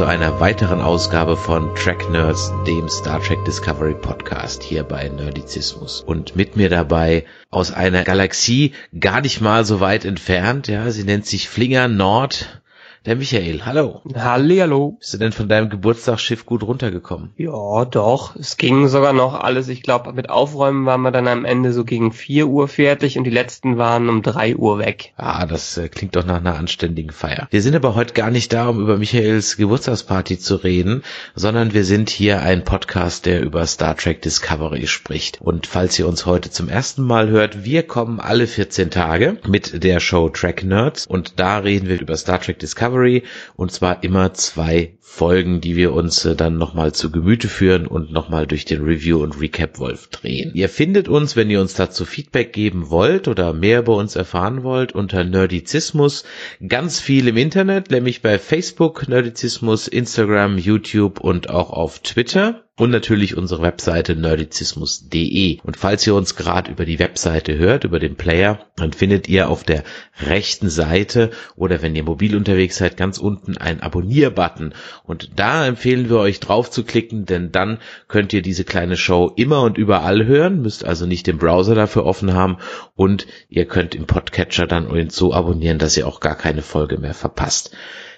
zu einer weiteren Ausgabe von Track Nerds, dem Star Trek Discovery Podcast hier bei Nerdizismus. Und mit mir dabei aus einer Galaxie gar nicht mal so weit entfernt, ja, sie nennt sich Flinger Nord, der Michael, hallo. Hallihallo. Bist du denn von deinem Geburtstagsschiff gut runtergekommen? Ja, doch. Es ging sogar noch alles. Ich glaube, mit Aufräumen waren wir dann am Ende so gegen vier Uhr fertig und die letzten waren um drei Uhr weg. Ah, das äh, klingt doch nach einer anständigen Feier. Wir sind aber heute gar nicht da, um über Michaels Geburtstagsparty zu reden, sondern wir sind hier ein Podcast, der über Star Trek Discovery spricht. Und falls ihr uns heute zum ersten Mal hört, wir kommen alle 14 Tage mit der Show Track Nerds und da reden wir über Star Trek Discovery Discovery und zwar immer zwei Folgen, die wir uns äh, dann nochmal zu Gemüte führen und nochmal durch den Review und Recap Wolf drehen. Ihr findet uns, wenn ihr uns dazu Feedback geben wollt oder mehr über uns erfahren wollt, unter Nerdizismus ganz viel im Internet, nämlich bei Facebook Nerdizismus, Instagram, YouTube und auch auf Twitter und natürlich unsere Webseite nerdizismus.de. Und falls ihr uns gerade über die Webseite hört, über den Player, dann findet ihr auf der rechten Seite oder wenn ihr mobil unterwegs seid, ganz unten einen Abonnier-Button. Und da empfehlen wir euch drauf zu klicken, denn dann könnt ihr diese kleine Show immer und überall hören, müsst also nicht den Browser dafür offen haben und ihr könnt im Podcatcher dann so abonnieren, dass ihr auch gar keine Folge mehr verpasst.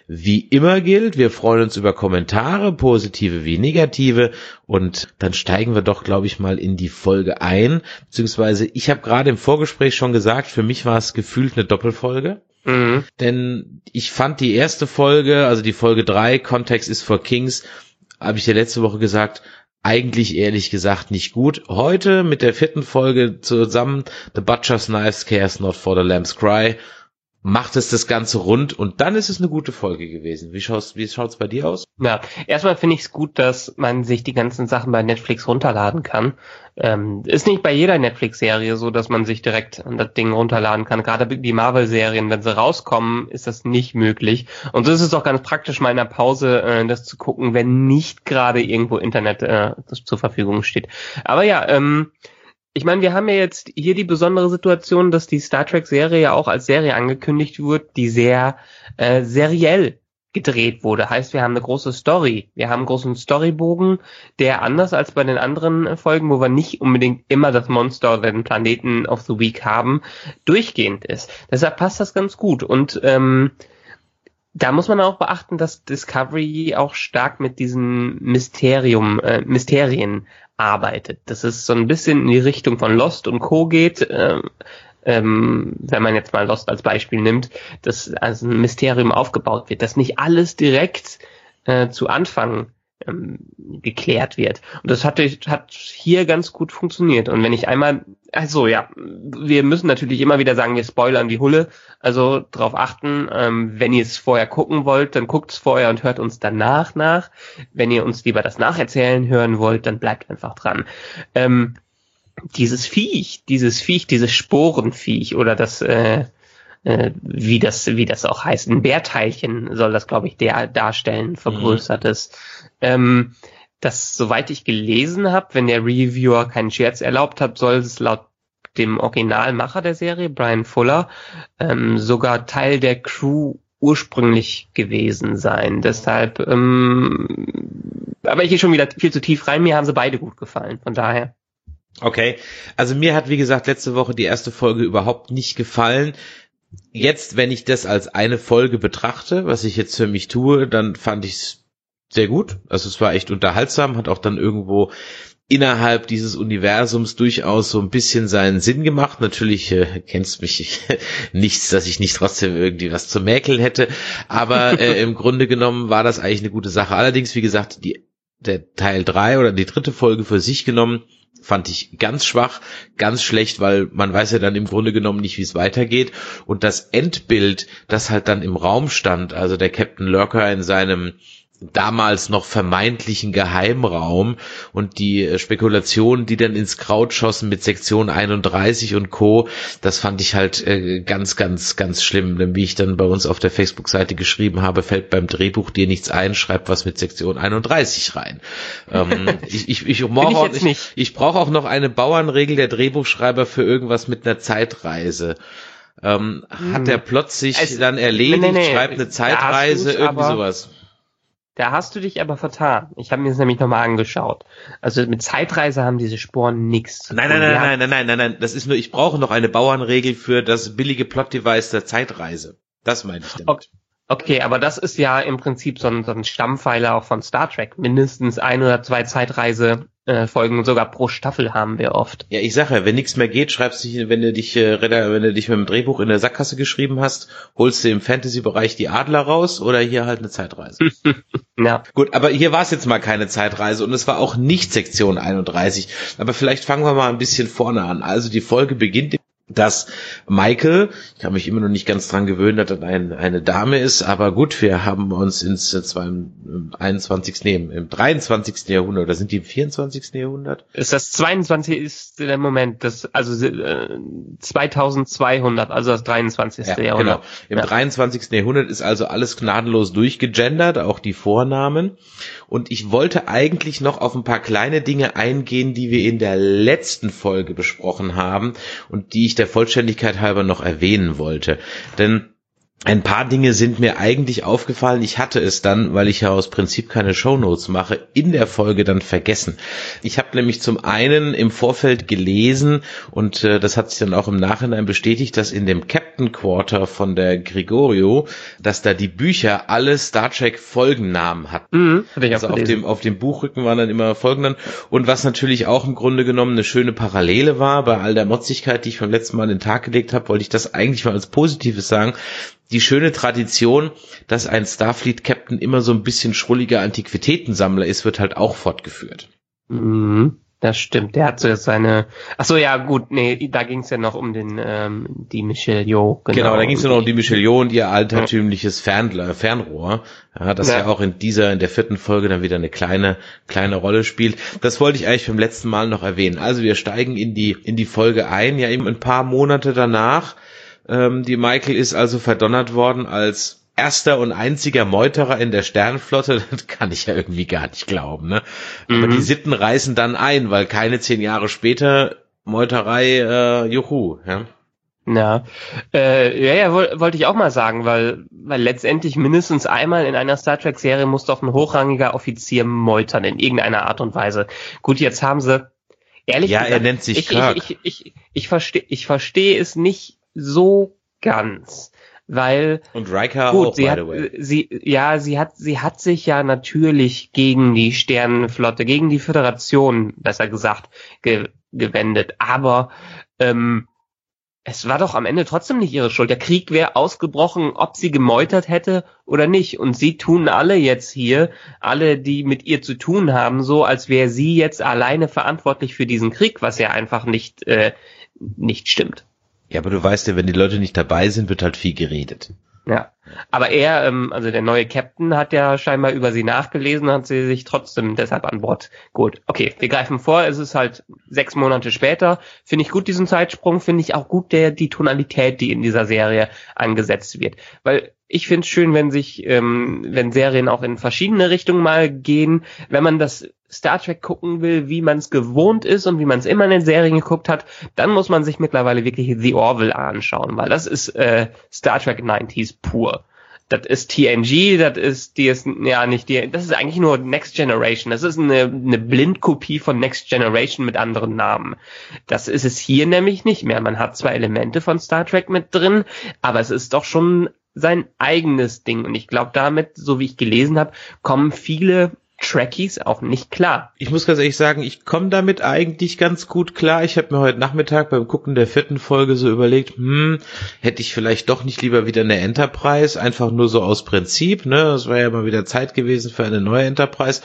Wie immer gilt, wir freuen uns über Kommentare, positive wie negative. Und dann steigen wir doch, glaube ich, mal in die Folge ein. Beziehungsweise, ich habe gerade im Vorgespräch schon gesagt, für mich war es gefühlt eine Doppelfolge. Mhm. Denn ich fand die erste Folge, also die Folge drei, Kontext ist for Kings, habe ich dir letzte Woche gesagt, eigentlich ehrlich gesagt nicht gut. Heute mit der vierten Folge zusammen, The Butcher's Knives Cares Not for the Lamb's Cry, macht es das Ganze rund und dann ist es eine gute Folge gewesen. Wie schaut's, wie schaut's bei dir aus? Ja, erstmal finde ich es gut, dass man sich die ganzen Sachen bei Netflix runterladen kann. Ähm, ist nicht bei jeder Netflix-Serie so, dass man sich direkt an das Ding runterladen kann. Gerade die Marvel-Serien, wenn sie rauskommen, ist das nicht möglich. Und so ist es auch ganz praktisch, mal in der Pause äh, das zu gucken, wenn nicht gerade irgendwo Internet äh, zur Verfügung steht. Aber ja, ähm, ich meine, wir haben ja jetzt hier die besondere Situation, dass die Star Trek-Serie ja auch als Serie angekündigt wird, die sehr äh, seriell gedreht wurde. Heißt, wir haben eine große Story. Wir haben einen großen Storybogen, der anders als bei den anderen Folgen, wo wir nicht unbedingt immer das Monster oder den Planeten of the Week haben, durchgehend ist. Deshalb passt das ganz gut. Und ähm, da muss man auch beachten, dass Discovery auch stark mit diesen Mysterium, äh, Mysterien arbeitet. Das ist so ein bisschen in die Richtung von Lost und Co. geht. Ähm, ähm, wenn man jetzt mal Lost als Beispiel nimmt, dass als ein Mysterium aufgebaut wird, dass nicht alles direkt äh, zu Anfang ähm, geklärt wird. Und das hat, hat hier ganz gut funktioniert. Und wenn ich einmal, also ja, wir müssen natürlich immer wieder sagen, wir spoilern wie Hulle. Also darauf achten, ähm, wenn ihr es vorher gucken wollt, dann guckt es vorher und hört uns danach nach. Wenn ihr uns lieber das Nacherzählen hören wollt, dann bleibt einfach dran. Ähm, dieses Viech, dieses Viech, dieses Sporenviech oder das äh, äh, wie das, wie das auch heißt. Ein Bärteilchen soll das, glaube ich, der darstellen, vergrößertes. Mhm. Ähm, das, soweit ich gelesen habe, wenn der Reviewer keinen Scherz erlaubt hat, soll es laut dem Originalmacher der Serie, Brian Fuller, ähm, sogar Teil der Crew ursprünglich gewesen sein. Deshalb, ähm, aber ich gehe schon wieder viel zu tief rein. Mir haben sie beide gut gefallen. Von daher. Okay, also mir hat wie gesagt letzte Woche die erste Folge überhaupt nicht gefallen jetzt, wenn ich das als eine Folge betrachte, was ich jetzt für mich tue, dann fand ich es sehr gut. Also es war echt unterhaltsam, hat auch dann irgendwo innerhalb dieses Universums durchaus so ein bisschen seinen Sinn gemacht. Natürlich äh, kennst mich nichts, dass ich nicht trotzdem irgendwie was zu mäkeln hätte, aber äh, im Grunde genommen war das eigentlich eine gute Sache. Allerdings, wie gesagt, die der Teil drei oder die dritte Folge für sich genommen fand ich ganz schwach, ganz schlecht, weil man weiß ja dann im Grunde genommen nicht, wie es weitergeht. Und das Endbild, das halt dann im Raum stand, also der Captain Lurker in seinem damals noch vermeintlichen Geheimraum und die äh, Spekulationen, die dann ins Kraut schossen mit Sektion 31 und Co., das fand ich halt äh, ganz, ganz, ganz schlimm. Denn wie ich dann bei uns auf der Facebook-Seite geschrieben habe, fällt beim Drehbuch dir nichts ein, schreib was mit Sektion 31 rein. ähm, ich ich, ich, brauche auch, ich, ich brauche auch noch eine Bauernregel der Drehbuchschreiber für irgendwas mit einer Zeitreise. Ähm, hm. Hat der Plot sich es, dann erledigt, nee, nee, schreibt eine Zeitreise, irgendwie sowas Da hast du dich aber vertan. Ich habe mir das nämlich nochmal angeschaut. Also mit Zeitreise haben diese Sporen nichts. Nein, nein, nein, nein, nein, nein, nein, nein. Das ist nur, ich brauche noch eine Bauernregel für das billige Plot-Device der Zeitreise. Das meine ich damit. Okay. Okay, aber das ist ja im Prinzip so ein, so ein Stammpfeiler auch von Star Trek. Mindestens ein oder zwei Zeitreise äh, Folgen sogar pro Staffel haben wir oft. Ja, ich sage ja, wenn nichts mehr geht, schreibst du, wenn du dich, äh, wenn du dich mit dem Drehbuch in der Sackgasse geschrieben hast, holst du im Fantasy-Bereich die Adler raus oder hier halt eine Zeitreise. ja. Gut, aber hier war es jetzt mal keine Zeitreise und es war auch nicht Sektion 31. Aber vielleicht fangen wir mal ein bisschen vorne an. Also die Folge beginnt dass Michael, ich kann mich immer noch nicht ganz dran gewöhnen, dass das ein, eine Dame ist, aber gut, wir haben uns ins äh, zwar im 21. Nee, im 23. Jahrhundert, oder sind die im 24. Jahrhundert? Ist das 22. ist der Moment, das, also äh, 2200, also das 23. Ja, Jahrhundert. Genau. Im ja. 23. Jahrhundert ist also alles gnadenlos durchgegendert, auch die Vornamen. Und ich wollte eigentlich noch auf ein paar kleine Dinge eingehen, die wir in der letzten Folge besprochen haben und die ich der Vollständigkeit halber noch erwähnen wollte. Denn ein paar Dinge sind mir eigentlich aufgefallen. Ich hatte es dann, weil ich ja aus Prinzip keine Shownotes mache, in der Folge dann vergessen. Ich habe nämlich zum einen im Vorfeld gelesen und äh, das hat sich dann auch im Nachhinein bestätigt, dass in dem Captain Quarter von der Gregorio, dass da die Bücher alle Star Trek Folgennamen hatten. Mhm, also auf dem, auf dem Buchrücken waren dann immer Folgennamen. Und was natürlich auch im Grunde genommen eine schöne Parallele war, bei all der Motzigkeit, die ich beim letzten Mal in den Tag gelegt habe, wollte ich das eigentlich mal als Positives sagen die schöne Tradition, dass ein Starfleet-Captain immer so ein bisschen schrulliger Antiquitätensammler ist, wird halt auch fortgeführt. Mhm, das stimmt. Der hat so seine. Ach so, ja gut, nee, da ging es ja noch um den ähm, die Michelle Yeoh. Genau, genau da ging es ja noch um die Michelle Yeoh und ihr altertümliches Fernler, Fernrohr, ja, das ja. ja auch in dieser, in der vierten Folge dann wieder eine kleine kleine Rolle spielt. Das wollte ich eigentlich beim letzten Mal noch erwähnen. Also wir steigen in die in die Folge ein, ja eben ein paar Monate danach ähm, die Michael ist also verdonnert worden als erster und einziger Meuterer in der Sternflotte, das kann ich ja irgendwie gar nicht glauben, ne? Aber die mhm. Sitten reißen dann ein, weil keine zehn Jahre später Meuterei, äh, juhu, ja. Ja, äh, ja, ja, wollte ich auch mal sagen, weil, weil letztendlich mindestens einmal in einer Star Trek Serie muss doch ein hochrangiger Offizier meutern in irgendeiner Art und Weise. Gut, jetzt haben sie ehrlich ja, gesagt, er nennt sich ich, Kirk. Ich, ich, ich, ich verstehe, ich verstehe es nicht so ganz, weil und Riker gut, auch, sie hat, sie ja, sie hat sie hat sich ja natürlich gegen die Sternenflotte, gegen die Föderation, besser gesagt, ge gewendet, aber ähm, es war doch am Ende trotzdem nicht ihre Schuld. Der Krieg wäre ausgebrochen, ob sie gemeutert hätte oder nicht. Und sie tun alle jetzt hier, alle, die mit ihr zu tun haben, so, als wäre sie jetzt alleine verantwortlich für diesen Krieg, was ja einfach nicht, äh, nicht stimmt. Ja, aber du weißt ja, wenn die Leute nicht dabei sind, wird halt viel geredet. Ja, aber er, ähm, also der neue Captain, hat ja scheinbar über sie nachgelesen, hat sie sich trotzdem deshalb an Bord geholt. Okay, wir greifen vor, es ist halt sechs Monate später. Finde ich gut diesen Zeitsprung, finde ich auch gut der die Tonalität, die in dieser Serie angesetzt wird, weil ich finde es schön, wenn sich, ähm, wenn Serien auch in verschiedene Richtungen mal gehen. Wenn man das Star Trek gucken will, wie man es gewohnt ist und wie man es immer in den Serien geguckt hat, dann muss man sich mittlerweile wirklich The Orville anschauen, weil das ist äh, Star Trek 90s pur. Das ist TNG, das ist die ist ja nicht die, das ist eigentlich nur Next Generation. Das ist eine, eine Blindkopie von Next Generation mit anderen Namen. Das ist es hier nämlich nicht mehr. Man hat zwar Elemente von Star Trek mit drin, aber es ist doch schon sein eigenes Ding. Und ich glaube, damit, so wie ich gelesen habe, kommen viele Trekkies auch nicht klar. Ich muss ganz ehrlich sagen, ich komme damit eigentlich ganz gut klar. Ich habe mir heute Nachmittag beim Gucken der vierten Folge so überlegt, hm, hätte ich vielleicht doch nicht lieber wieder eine Enterprise, einfach nur so aus Prinzip, ne? Das wäre ja mal wieder Zeit gewesen für eine neue Enterprise.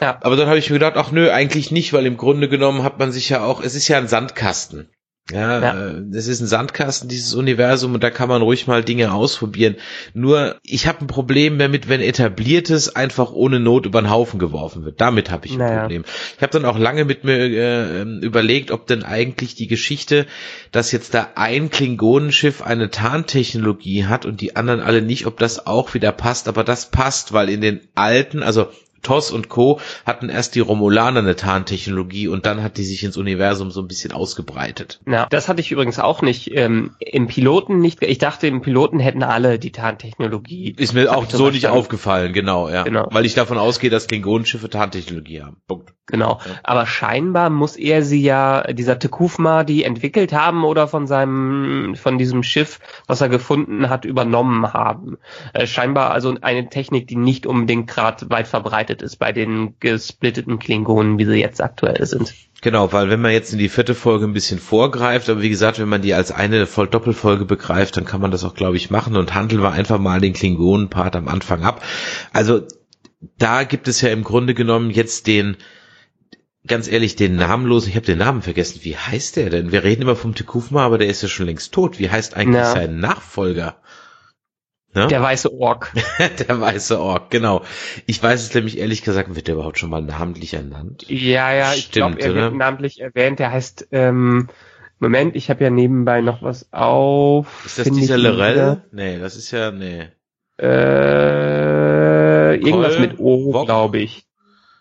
Ja. Aber dann habe ich mir gedacht, ach nö, eigentlich nicht, weil im Grunde genommen hat man sich ja auch, es ist ja ein Sandkasten. Ja, ja. Äh, das ist ein Sandkasten, dieses Universum, und da kann man ruhig mal Dinge ausprobieren. Nur, ich habe ein Problem damit, wenn etabliertes einfach ohne Not über den Haufen geworfen wird. Damit habe ich ein naja. Problem. Ich habe dann auch lange mit mir äh, überlegt, ob denn eigentlich die Geschichte, dass jetzt da ein Klingonenschiff eine Tarntechnologie hat und die anderen alle nicht, ob das auch wieder passt. Aber das passt, weil in den alten, also Toss und Co. hatten erst die Romulaner eine Tarntechnologie und dann hat die sich ins Universum so ein bisschen ausgebreitet. Ja, das hatte ich übrigens auch nicht ähm, im Piloten nicht. Ich dachte, im Piloten hätten alle die Tarntechnologie. Ist mir auch so nicht aufgefallen, genau, ja. Genau. Weil ich davon ausgehe, dass Klingonenschiffe Tarntechnologie haben. Punkt. Genau. Ja. Aber scheinbar muss er sie ja, dieser Tekufma, die entwickelt haben oder von seinem, von diesem Schiff, was er gefunden hat, übernommen haben. Äh, scheinbar also eine Technik, die nicht unbedingt gerade weit verbreitet ist bei den gesplitteten Klingonen, wie sie jetzt aktuell sind. Genau, weil wenn man jetzt in die vierte Folge ein bisschen vorgreift, aber wie gesagt, wenn man die als eine voll Doppelfolge begreift, dann kann man das auch, glaube ich, machen und handeln wir einfach mal den Klingonen-Part am Anfang ab. Also da gibt es ja im Grunde genommen jetzt den ganz ehrlich, den namenlosen, ich habe den Namen vergessen. Wie heißt der denn? Wir reden immer vom Tekufma, aber der ist ja schon längst tot. Wie heißt eigentlich ja. sein Nachfolger? Ne? Der weiße Ork. der weiße Ork, genau. Ich weiß es nämlich ehrlich gesagt, wird der überhaupt schon mal namentlich ernannt? Ja, ja, ich glaube, er wird namentlich erwähnt. Der heißt, ähm, Moment, ich habe ja nebenbei noch was auf. Ist das dieser Lorel? Nee, das ist ja, nee. Äh, irgendwas mit O, glaube ich.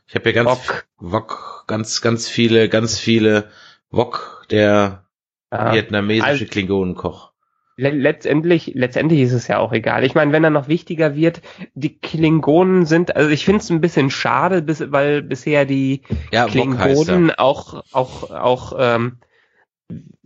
Ich habe ja ganz, Wok. Wok, ganz, ganz viele, ganz viele Wok, der ja. vietnamesische also, Klingonenkoch. Letztendlich, letztendlich ist es ja auch egal. Ich meine, wenn er noch wichtiger wird, die Klingonen sind, also ich finde es ein bisschen schade, bis, weil bisher die ja, Klingonen auch, auch, auch ähm,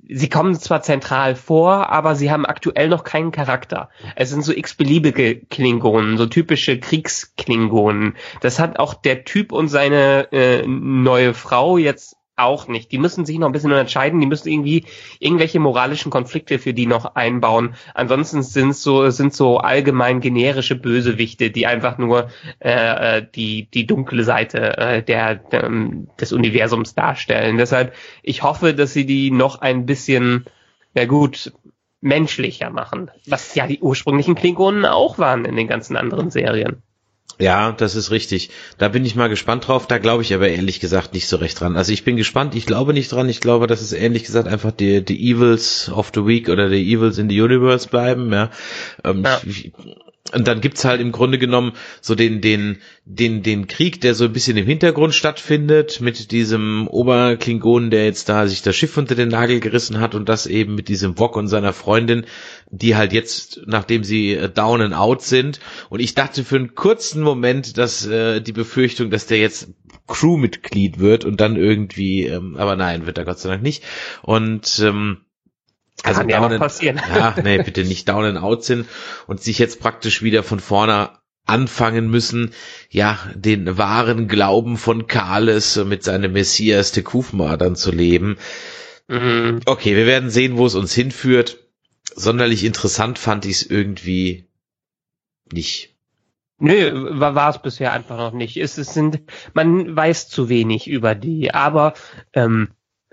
sie kommen zwar zentral vor, aber sie haben aktuell noch keinen Charakter. Es sind so x-beliebige Klingonen, so typische Kriegsklingonen. Das hat auch der Typ und seine äh, neue Frau jetzt auch nicht. Die müssen sich noch ein bisschen unterscheiden, die müssen irgendwie irgendwelche moralischen Konflikte für die noch einbauen. Ansonsten sind so sind so allgemein generische Bösewichte, die einfach nur äh, äh die die dunkle Seite äh, der, der ähm, des Universums darstellen. Deshalb ich hoffe, dass sie die noch ein bisschen ja gut menschlicher machen, was ja die ursprünglichen Klingonen auch waren in den ganzen anderen Serien. Ja, das ist richtig. Da bin ich mal gespannt drauf. Da glaube ich aber ehrlich gesagt nicht so recht dran. Also ich bin gespannt. Ich glaube nicht dran. Ich glaube, dass es ehrlich gesagt einfach die, die Evils of the Week oder die Evils in the Universe bleiben. Ja. Ähm, ja. Ich, und dann gibt's halt im Grunde genommen so den, den, den, den Krieg, der so ein bisschen im Hintergrund stattfindet, mit diesem Oberklingonen, der jetzt da sich das Schiff unter den Nagel gerissen hat und das eben mit diesem Wok und seiner Freundin, die halt jetzt, nachdem sie äh, down and out sind. Und ich dachte für einen kurzen Moment, dass äh, die Befürchtung, dass der jetzt Crewmitglied wird und dann irgendwie, ähm, aber nein, wird er Gott sei Dank nicht. Und ähm, also Kann ja down passieren. Ja, nee, bitte nicht down and out sind und sich jetzt praktisch wieder von vorne anfangen müssen, ja, den wahren Glauben von Kales mit seinem Messias Tekufma dann zu leben. Mhm. Okay, wir werden sehen, wo es uns hinführt. Sonderlich interessant fand ich es irgendwie nicht. Nö, war, war es bisher einfach noch nicht. Es, es sind, man weiß zu wenig über die, aber ähm,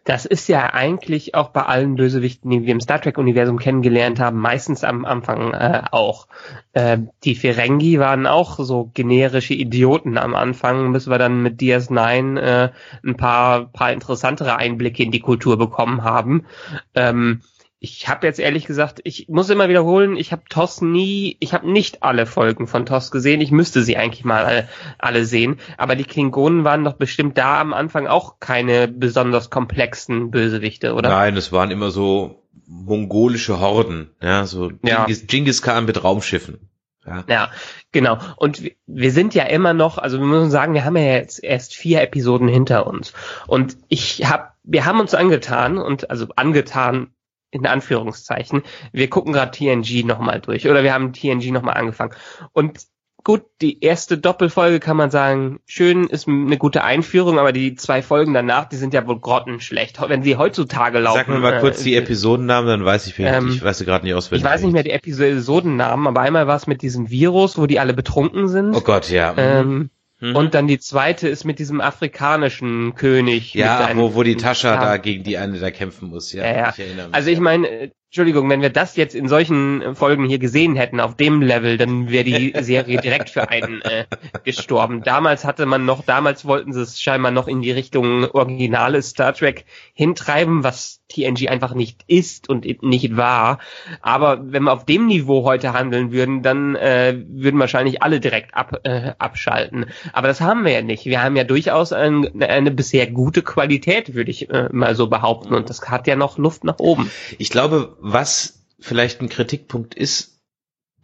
das ist ja eigentlich auch bei allen Bösewichten, die wir im Star Trek-Universum kennengelernt haben, meistens am Anfang äh, auch. Äh, die Ferengi waren auch so generische Idioten am Anfang, bis wir dann mit DS9 äh, ein paar, paar interessantere Einblicke in die Kultur bekommen haben. Ähm, ich habe jetzt ehrlich gesagt, ich muss immer wiederholen, ich habe TOS nie, ich habe nicht alle Folgen von TOS gesehen. Ich müsste sie eigentlich mal alle, alle, sehen. Aber die Klingonen waren doch bestimmt da am Anfang auch keine besonders komplexen Bösewichte, oder? Nein, es waren immer so mongolische Horden, ja, so Genghis, ja. Genghis Khan mit Raumschiffen. Ja. ja, genau. Und wir sind ja immer noch, also wir müssen sagen, wir haben ja jetzt erst vier Episoden hinter uns. Und ich habe, wir haben uns angetan und also angetan in Anführungszeichen. Wir gucken gerade TNG nochmal durch oder wir haben TNG nochmal angefangen. Und gut, die erste Doppelfolge kann man sagen, schön, ist eine gute Einführung, aber die zwei Folgen danach, die sind ja wohl grottenschlecht. Wenn sie heutzutage laufen. Sag mir mal kurz äh, die Episodennamen, dann weiß ich, ähm, ich weiß gerade nicht auswendig. Ich weiß nicht mehr die Episodennamen, aber einmal war es mit diesem Virus, wo die alle betrunken sind. Oh Gott, ja. Ähm, Mhm. Und dann die zweite ist mit diesem afrikanischen König. Ja, wo, wo die Tascha da gegen die eine da kämpfen muss. Ja, ja, ja. Ich erinnere mich, also ich meine, Entschuldigung, wenn wir das jetzt in solchen Folgen hier gesehen hätten, auf dem Level, dann wäre die Serie direkt für einen äh, gestorben. Damals hatte man noch, damals wollten sie es scheinbar noch in die Richtung originales Star Trek hintreiben, was TNG einfach nicht ist und nicht war. Aber wenn wir auf dem Niveau heute handeln würden, dann äh, würden wahrscheinlich alle direkt ab, äh, abschalten. Aber das haben wir ja nicht. Wir haben ja durchaus ein, eine bisher gute Qualität, würde ich äh, mal so behaupten. Und das hat ja noch Luft nach oben. Ich glaube, was vielleicht ein Kritikpunkt ist,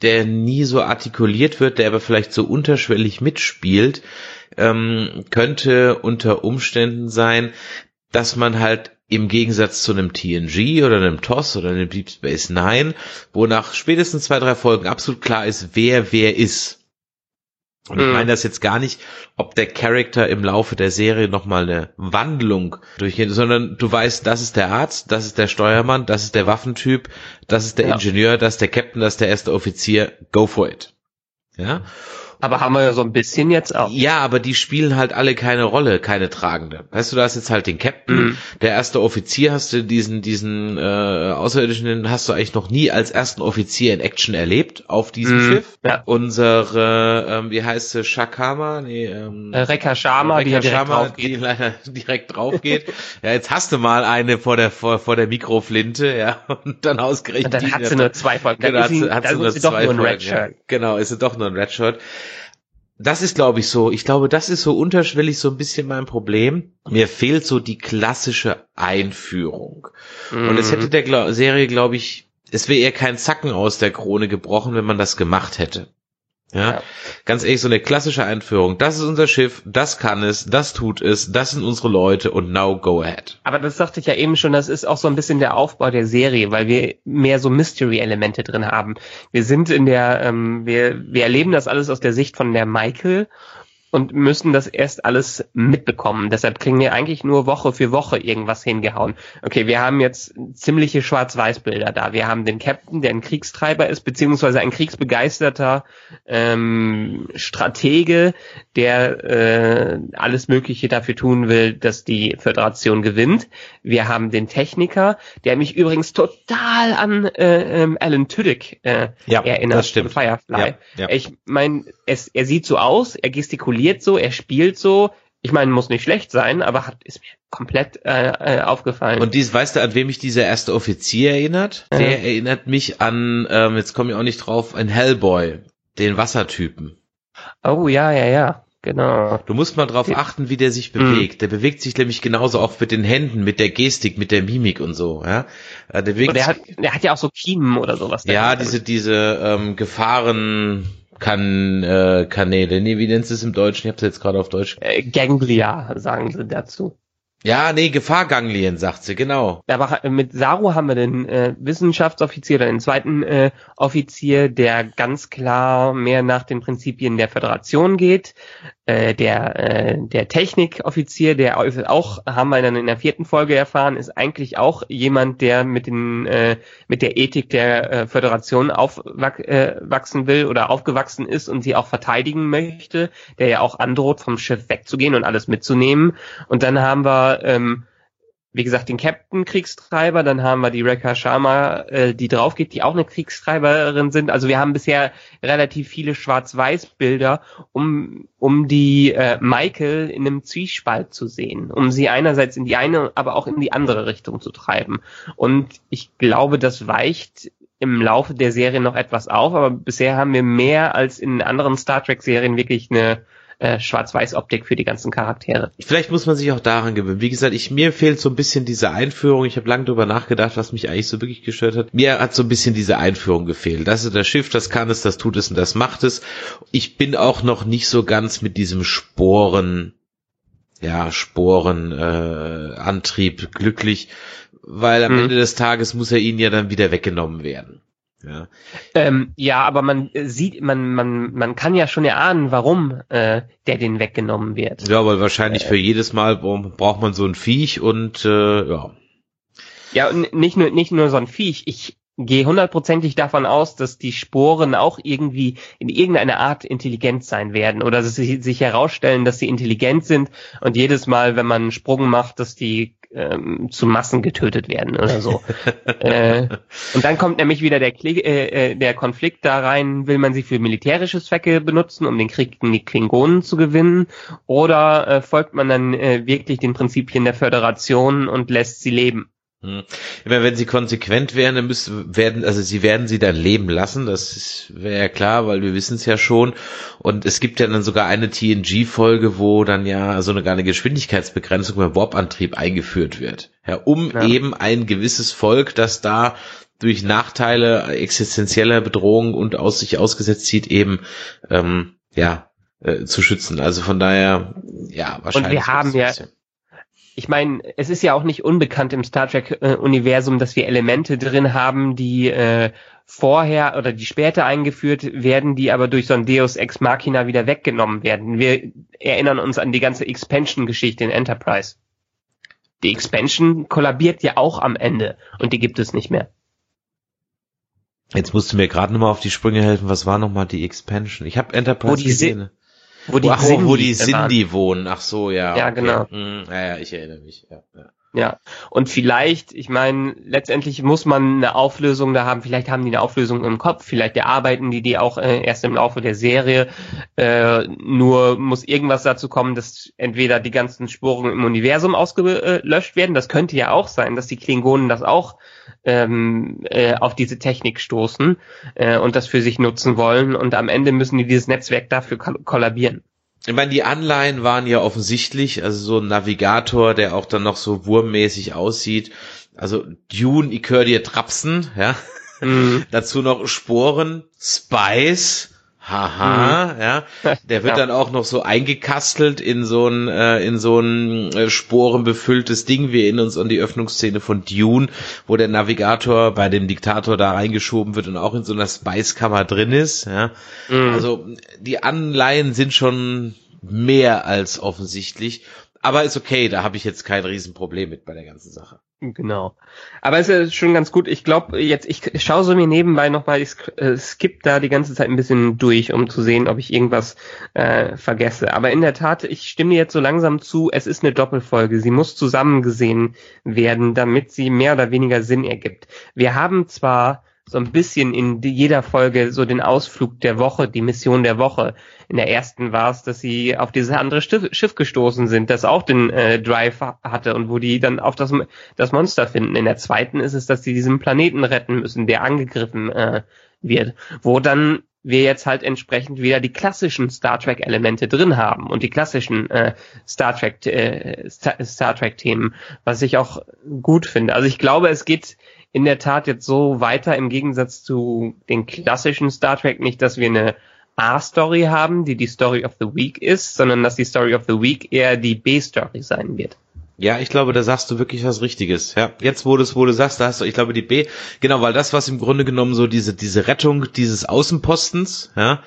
der nie so artikuliert wird, der aber vielleicht so unterschwellig mitspielt, ähm, könnte unter Umständen sein, dass man halt im Gegensatz zu einem TNG oder einem TOS oder einem Deep Space Nine, wo nach spätestens zwei, drei Folgen absolut klar ist, wer wer ist. Und ich mhm. meine das jetzt gar nicht, ob der Charakter im Laufe der Serie nochmal eine Wandlung durchgeht, sondern du weißt, das ist der Arzt, das ist der Steuermann, das ist der Waffentyp, das ist der ja. Ingenieur, das ist der Captain, das ist der erste Offizier, go for it. Ja. Aber haben wir ja so ein bisschen jetzt auch. Ja, aber die spielen halt alle keine Rolle, keine tragende. Weißt du, da hast jetzt halt den Captain, mhm. der erste Offizier hast du diesen, diesen äh, Außerirdischen, den hast du eigentlich noch nie als ersten Offizier in Action erlebt auf diesem mhm. Schiff. Ja. Unsere, ähm, wie heißt sie, Shakama? Nee, ähm, äh, Rekha Sharma, Rekha die, direkt Sharma, die leider direkt drauf geht. ja, jetzt hast du mal eine vor der vor, vor der Mikroflinte, ja, und dann ausgerechnet. Und dann hat sie nur zwei Folgen. Genau, hat sie, hat sie nur zwei Folgen. Genau, ist sie doch nur ein Red Shirt das ist, glaube ich, so. Ich glaube, das ist so unterschwellig so ein bisschen mein Problem. Mir fehlt so die klassische Einführung. Mhm. Und es hätte der Gla Serie, glaube ich, es wäre eher kein Zacken aus der Krone gebrochen, wenn man das gemacht hätte. Ja? ja, ganz ehrlich, so eine klassische Einführung. Das ist unser Schiff, das kann es, das tut es, das sind unsere Leute und now go ahead. Aber das sagte ich ja eben schon, das ist auch so ein bisschen der Aufbau der Serie, weil wir mehr so Mystery-Elemente drin haben. Wir sind in der, ähm, wir, wir erleben das alles aus der Sicht von der Michael und müssen das erst alles mitbekommen. Deshalb kriegen wir eigentlich nur Woche für Woche irgendwas hingehauen. Okay, wir haben jetzt ziemliche Schwarz-Weiß-Bilder da. Wir haben den Captain, der ein Kriegstreiber ist, beziehungsweise ein kriegsbegeisterter ähm, Stratege, der äh, alles Mögliche dafür tun will, dass die Föderation gewinnt. Wir haben den Techniker, der mich übrigens total an äh, ähm, Alan Tudyk äh, ja, erinnert. Das stimmt. Firefly. Ja, ja. Ich meine, er sieht so aus, er gestikuliert jongliert so, er spielt so. Ich meine, muss nicht schlecht sein, aber hat ist mir komplett äh, äh, aufgefallen. Und dies, weißt du, an wem mich dieser erste Offizier erinnert? Ja. Der erinnert mich an, ähm, jetzt komme ich auch nicht drauf, ein Hellboy, den Wassertypen. Oh ja, ja, ja. Genau. Du musst mal drauf achten, wie der sich bewegt. Mhm. Der bewegt sich nämlich genauso auch mit den Händen, mit der Gestik, mit der Mimik und so. Ja, der, bewegt der, hat, der hat ja auch so Kiemen oder sowas. Ja, diese diese ähm, Gefahren kann äh, Kanäle. Nee, wie nennst du es im Deutschen? Ich hab's jetzt gerade auf Deutsch. Äh, Ganglia, sagen sie dazu. Ja, nee, Gefahrganglien, sagt sie, genau. Aber mit Saru haben wir den äh, Wissenschaftsoffizier, den zweiten äh, Offizier, der ganz klar mehr nach den Prinzipien der Föderation geht. Äh, der, äh, der Technikoffizier, der auch, haben wir dann in der vierten Folge erfahren, ist eigentlich auch jemand, der mit den äh, mit der Ethik der äh, Föderation aufwachsen äh, will oder aufgewachsen ist und sie auch verteidigen möchte, der ja auch androht, vom Schiff wegzugehen und alles mitzunehmen. Und dann haben wir ähm, wie gesagt, den Captain Kriegstreiber, dann haben wir die Rekha Sharma, äh, die drauf geht, die auch eine Kriegstreiberin sind. Also wir haben bisher relativ viele Schwarz-Weiß-Bilder, um, um die äh, Michael in einem Zwiespalt zu sehen, um sie einerseits in die eine, aber auch in die andere Richtung zu treiben. Und ich glaube, das weicht im Laufe der Serie noch etwas auf, aber bisher haben wir mehr als in anderen Star Trek-Serien wirklich eine äh, Schwarz-Weiß-Optik für die ganzen Charaktere. Vielleicht muss man sich auch daran gewöhnen. Wie gesagt, ich, mir fehlt so ein bisschen diese Einführung. Ich habe lange drüber nachgedacht, was mich eigentlich so wirklich gestört hat. Mir hat so ein bisschen diese Einführung gefehlt. Das ist das Schiff, das kann es, das tut es und das macht es. Ich bin auch noch nicht so ganz mit diesem Sporen, ja, Sporenantrieb äh, Antrieb glücklich, weil am hm. Ende des Tages muss er ihnen ja dann wieder weggenommen werden. Ja. Ähm, ja, aber man sieht, man, man, man kann ja schon erahnen, warum äh, der den weggenommen wird. Ja, weil wahrscheinlich äh, für jedes Mal braucht man so ein Viech und äh, ja. Ja, und nicht nur nicht nur so ein Viech. Ich gehe hundertprozentig davon aus, dass die Sporen auch irgendwie in irgendeiner Art intelligent sein werden oder dass sie sich herausstellen, dass sie intelligent sind und jedes Mal, wenn man einen Sprung macht, dass die ähm, zu Massen getötet werden oder so. äh, und dann kommt nämlich wieder der, Kli äh, äh, der Konflikt da rein, will man sie für militärische Zwecke benutzen, um den Krieg gegen die Klingonen zu gewinnen, oder äh, folgt man dann äh, wirklich den Prinzipien der Föderation und lässt sie leben? Hm. Immer wenn sie konsequent wären, dann müssten werden, also sie werden sie dann leben lassen, das wäre ja klar, weil wir wissen es ja schon. Und es gibt ja dann sogar eine TNG-Folge, wo dann ja so eine, gar eine Geschwindigkeitsbegrenzung beim Warp-Antrieb eingeführt wird. Ja, um ja. eben ein gewisses Volk, das da durch Nachteile existenzieller Bedrohung und aus sich ausgesetzt sieht, eben ähm, ja äh, zu schützen. Also von daher, ja, wahrscheinlich. Und wir haben ja, ich meine, es ist ja auch nicht unbekannt im Star Trek-Universum, dass wir Elemente drin haben, die äh, vorher oder die später eingeführt werden, die aber durch so ein Deus Ex Machina wieder weggenommen werden. Wir erinnern uns an die ganze Expansion-Geschichte in Enterprise. Die Expansion kollabiert ja auch am Ende und die gibt es nicht mehr. Jetzt musst du mir gerade nochmal auf die Sprünge helfen. Was war nochmal die Expansion? Ich habe Enterprise gesehen. Wo die, Ach, Cindy, wo die Cindy wohnen. Ach so, ja. Ja, okay. genau. Hm, ja, ja, ich erinnere mich. Ja, ja. Ja, und vielleicht, ich meine, letztendlich muss man eine Auflösung da haben, vielleicht haben die eine Auflösung im Kopf, vielleicht erarbeiten die die auch äh, erst im Laufe der Serie, äh, nur muss irgendwas dazu kommen, dass entweder die ganzen Spuren im Universum ausgelöscht werden, das könnte ja auch sein, dass die Klingonen das auch ähm, äh, auf diese Technik stoßen äh, und das für sich nutzen wollen. Und am Ende müssen die dieses Netzwerk dafür kollabieren. Ich meine, die Anleihen waren ja offensichtlich, also so ein Navigator, der auch dann noch so wurmmäßig aussieht. Also Dune, dir Trapsen, ja. Mhm. Dazu noch Sporen, Spice, haha, mhm. ja. Der wird ja. dann auch noch so eingekastelt in so ein, äh, in so ein äh, sporenbefülltes Ding. Wir erinnern uns an die Öffnungsszene von Dune, wo der Navigator bei dem Diktator da reingeschoben wird und auch in so einer Spicekammer drin ist, ja. Mhm. Also, die Anleihen sind schon mehr als offensichtlich. Aber ist okay, da habe ich jetzt kein Riesenproblem mit bei der ganzen Sache. Genau. Aber es ist schon ganz gut. Ich glaube, jetzt, ich schaue so mir nebenbei nochmal, ich äh, skipp da die ganze Zeit ein bisschen durch, um zu sehen, ob ich irgendwas äh, vergesse. Aber in der Tat, ich stimme jetzt so langsam zu, es ist eine Doppelfolge. Sie muss zusammengesehen werden, damit sie mehr oder weniger Sinn ergibt. Wir haben zwar so ein bisschen in jeder Folge so den Ausflug der Woche, die Mission der Woche. In der ersten war es, dass sie auf dieses andere Schiff, gestoßen sind, das auch den äh, Drive hatte und wo die dann auf das, das Monster finden. In der zweiten ist es, dass sie diesen Planeten retten müssen, der angegriffen äh, wird, wo dann wir jetzt halt entsprechend wieder die klassischen Star Trek Elemente drin haben und die klassischen äh, Star Trek äh, Star Trek Themen, was ich auch gut finde. Also ich glaube, es geht in der Tat jetzt so weiter im Gegensatz zu den klassischen Star Trek nicht, dass wir eine A-Story haben, die die Story of the Week ist, sondern dass die Story of the Week eher die B-Story sein wird. Ja, ich glaube, da sagst du wirklich was Richtiges. Ja, jetzt wo du es, wo du sagst, da hast du, ich glaube, die B, genau, weil das, was im Grunde genommen so diese, diese Rettung dieses Außenpostens, ja,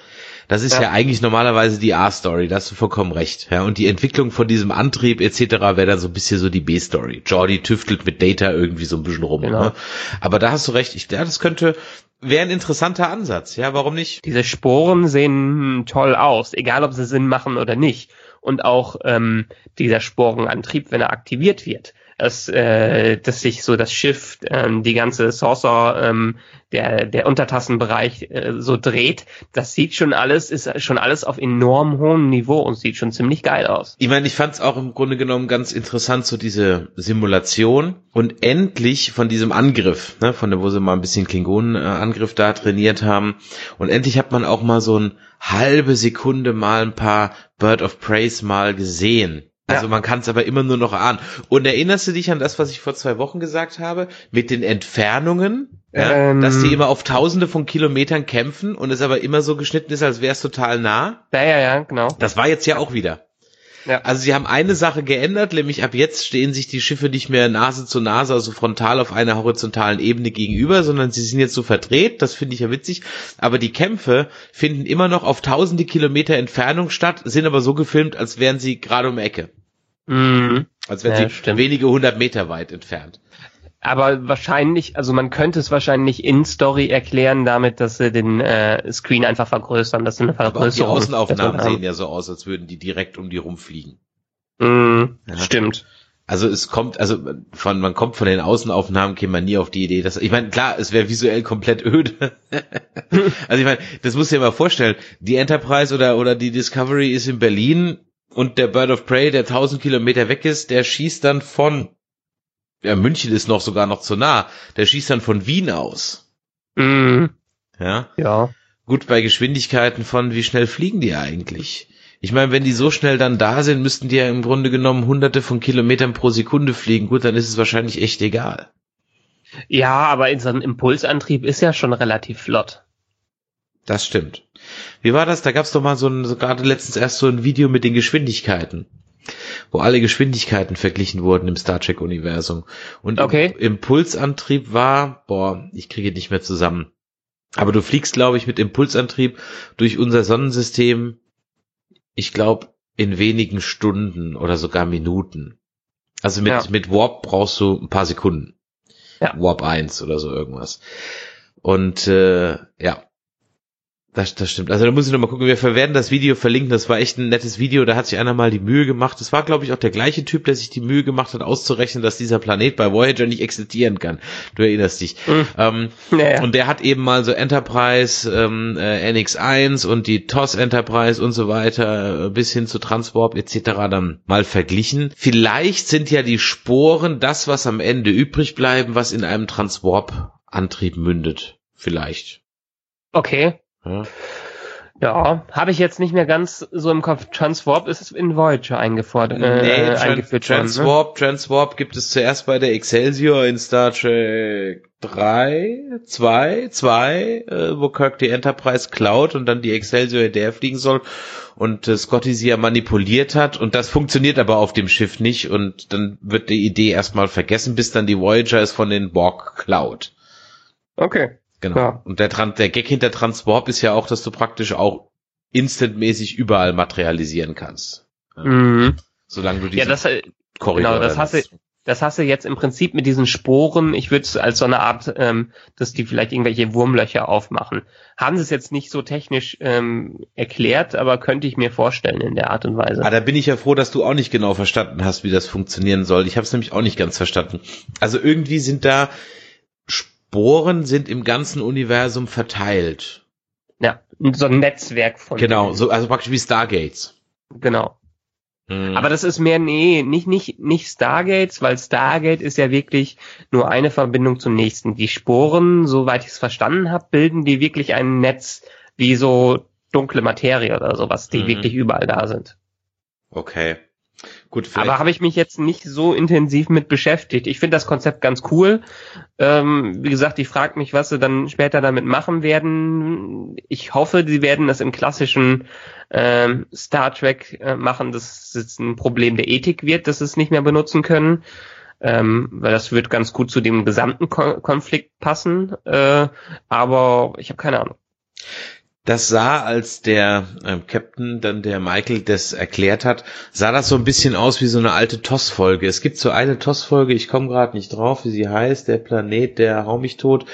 das ist ja, ja eigentlich normalerweise die A-Story, da hast du vollkommen recht. Ja, und die Entwicklung von diesem Antrieb etc. wäre dann so ein bisschen so die B-Story. Jordi tüftelt mit Data irgendwie so ein bisschen rum. Genau. Ne? Aber da hast du recht, ich, ja, das könnte, wäre ein interessanter Ansatz. Ja, warum nicht? Diese Sporen sehen toll aus, egal ob sie Sinn machen oder nicht. Und auch ähm, dieser Sporenantrieb, wenn er aktiviert wird dass, äh, dass sich so das Schiff, ähm, die ganze Saucer, ähm, der, der Untertassenbereich äh, so dreht. Das sieht schon alles, ist schon alles auf enorm hohem Niveau und sieht schon ziemlich geil aus. Ich meine, ich fand es auch im Grunde genommen ganz interessant, so diese Simulation und endlich von diesem Angriff, ne, von der, wo sie mal ein bisschen Klingonen-Angriff da trainiert haben. Und endlich hat man auch mal so ein halbe Sekunde mal ein paar Bird of Praise mal gesehen. Also ja. man kann es aber immer nur noch ahnen. Und erinnerst du dich an das, was ich vor zwei Wochen gesagt habe, mit den Entfernungen? Ja, ähm, dass die immer auf tausende von Kilometern kämpfen und es aber immer so geschnitten ist, als wäre es total nah. Ja, ja, ja, genau. Das war jetzt ja auch wieder. Ja. Also sie haben eine Sache geändert, nämlich ab jetzt stehen sich die Schiffe nicht mehr Nase zu Nase, also frontal auf einer horizontalen Ebene gegenüber, sondern sie sind jetzt so verdreht, das finde ich ja witzig, aber die Kämpfe finden immer noch auf tausende Kilometer Entfernung statt, sind aber so gefilmt, als wären sie gerade um Ecke. Mhm. Als wären ja, sie stimmt. wenige hundert Meter weit entfernt. Aber wahrscheinlich, also man könnte es wahrscheinlich in Story erklären damit, dass sie den äh, Screen einfach vergrößern, dass sie eine Vergrößerung Aber die Außenaufnahmen sehen ja so aus, als würden die direkt um die rumfliegen. Mm, ja. Stimmt. Also es kommt, also von man kommt von den Außenaufnahmen, käme man nie auf die Idee, dass ich meine, klar, es wäre visuell komplett öde. also ich meine, das musst du dir mal vorstellen. Die Enterprise oder oder die Discovery ist in Berlin und der Bird of Prey, der 1000 Kilometer weg ist, der schießt dann von ja München ist noch sogar noch zu nah. Der schießt dann von Wien aus. Mhm. Ja. Ja. Gut bei Geschwindigkeiten von wie schnell fliegen die eigentlich? Ich meine, wenn die so schnell dann da sind, müssten die ja im Grunde genommen hunderte von Kilometern pro Sekunde fliegen. Gut, dann ist es wahrscheinlich echt egal. Ja, aber in so einem Impulsantrieb ist ja schon relativ flott. Das stimmt. Wie war das? Da gab's doch mal so ein, so gerade letztens erst so ein Video mit den Geschwindigkeiten, wo alle Geschwindigkeiten verglichen wurden im Star Trek Universum. Und Okay. Impulsantrieb war, boah, ich kriege nicht mehr zusammen. Aber du fliegst, glaube ich, mit Impulsantrieb durch unser Sonnensystem, ich glaube, in wenigen Stunden oder sogar Minuten. Also mit, Ja. mit Warp brauchst du ein paar Sekunden. Ja. Warp 1 oder so irgendwas. Und äh, ja, das, das stimmt. Also da muss ich noch mal gucken. Wir werden das Video verlinken. Das war echt ein nettes Video. Da hat sich einer mal die Mühe gemacht. Das war, glaube ich, auch der gleiche Typ, der sich die Mühe gemacht hat, auszurechnen, dass dieser Planet bei Voyager nicht existieren kann. Du erinnerst dich. Mhm. Ähm, Naja. und der hat eben mal so Enterprise, ähm, äh, NX1 und die TOS Enterprise und so weiter äh, bis hin zu Transwarp etc. dann mal verglichen. Vielleicht sind ja die Sporen das, was am Ende übrig bleiben, was in einem Transwarp-Antrieb mündet. Vielleicht. Okay. Ja. Ja, habe ich jetzt nicht mehr ganz so im Kopf. Transwarp ist in Voyager eingefordert, äh, nee, Tran eingeführt worden. Ne? Transwarp, Transwarp gibt es zuerst bei der Excelsior in Star Trek 3, 2, 2, äh, wo Kirk die Enterprise klaut und dann die Excelsior hinterher fliegen soll und äh, Scotty sie ja manipuliert hat und das funktioniert aber auf dem Schiff nicht und dann wird die Idee erstmal vergessen, bis dann die Voyager es von den Borg klaut. Okay. Genau. Ja. Und der, Tran der Gag hinter Transwarp ist ja auch, dass du praktisch auch instantmäßig überall materialisieren kannst. Mhm. Solange du Ja, diesen das, äh, Korridor genau, das hast du, das hast du jetzt im Prinzip mit diesen Sporen, ich würde es als so eine Art, ähm, dass die vielleicht irgendwelche Wurmlöcher aufmachen. Haben sie es jetzt nicht so technisch ähm, erklärt, aber könnte ich mir vorstellen in der Art und Weise. Ah, da bin ich ja froh, dass du auch nicht genau verstanden hast, wie das funktionieren soll. Ich habe es nämlich auch nicht ganz verstanden. Also irgendwie sind da Sporen sind im ganzen Universum verteilt. Ja, so ein Netzwerk von. Genau, so also praktisch wie Stargates. Genau. Mhm. Aber das ist mehr, nee, nicht, nicht, nicht Stargates, weil Stargate ist ja wirklich nur eine Verbindung zum nächsten. Die Sporen, soweit ich es verstanden habe, bilden die wirklich ein Netz wie so dunkle Materie oder sowas, die Mhm. wirklich überall da sind. okay. Gut, vielleicht. Aber habe ich mich jetzt nicht so intensiv mit beschäftigt. Ich finde das Konzept ganz cool. Ähm, wie gesagt, ich frage mich, was sie dann später damit machen werden. Ich hoffe, sie werden das im klassischen ähm, Star Trek äh, machen, dass es ein Problem der Ethik wird, dass sie es nicht mehr benutzen können. Ähm, weil das wird ganz gut zu dem gesamten Ko Konflikt passen. Äh, aber ich habe keine Ahnung. Das sah, als der ähm, Captain dann der Michael das erklärt hat, sah das so ein bisschen aus wie so eine alte TOS-Folge. Es gibt so eine TOS-Folge, ich komme gerade nicht drauf, wie sie heißt, der Planet, der hau mich tot,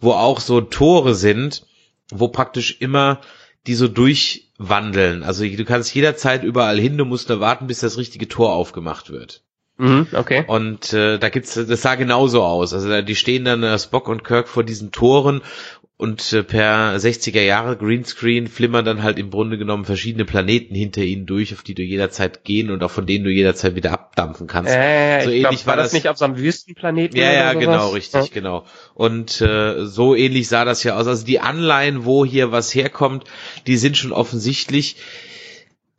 wo auch so Tore sind, wo praktisch immer die so durchwandeln. Also du kannst jederzeit überall hin, du musst nur warten, bis das richtige Tor aufgemacht wird. Mhm, okay. Und äh, da gibt's, das sah genauso aus. Also da, die stehen dann äh, Spock und Kirk vor diesen Toren und äh, per 60er Jahre Greenscreen flimmern dann halt im Grunde genommen verschiedene Planeten hinter ihnen durch, auf die du jederzeit gehen und auch von denen du jederzeit wieder abdampfen kannst. Äh, so ich glaub, ähnlich war das das- nicht auf so einem Wüstenplaneten? Ja, ja, sowas? genau, richtig, Ja. genau. Und äh, so ähnlich sah das ja aus. Also die Anleihen, wo hier was herkommt, die sind schon offensichtlich.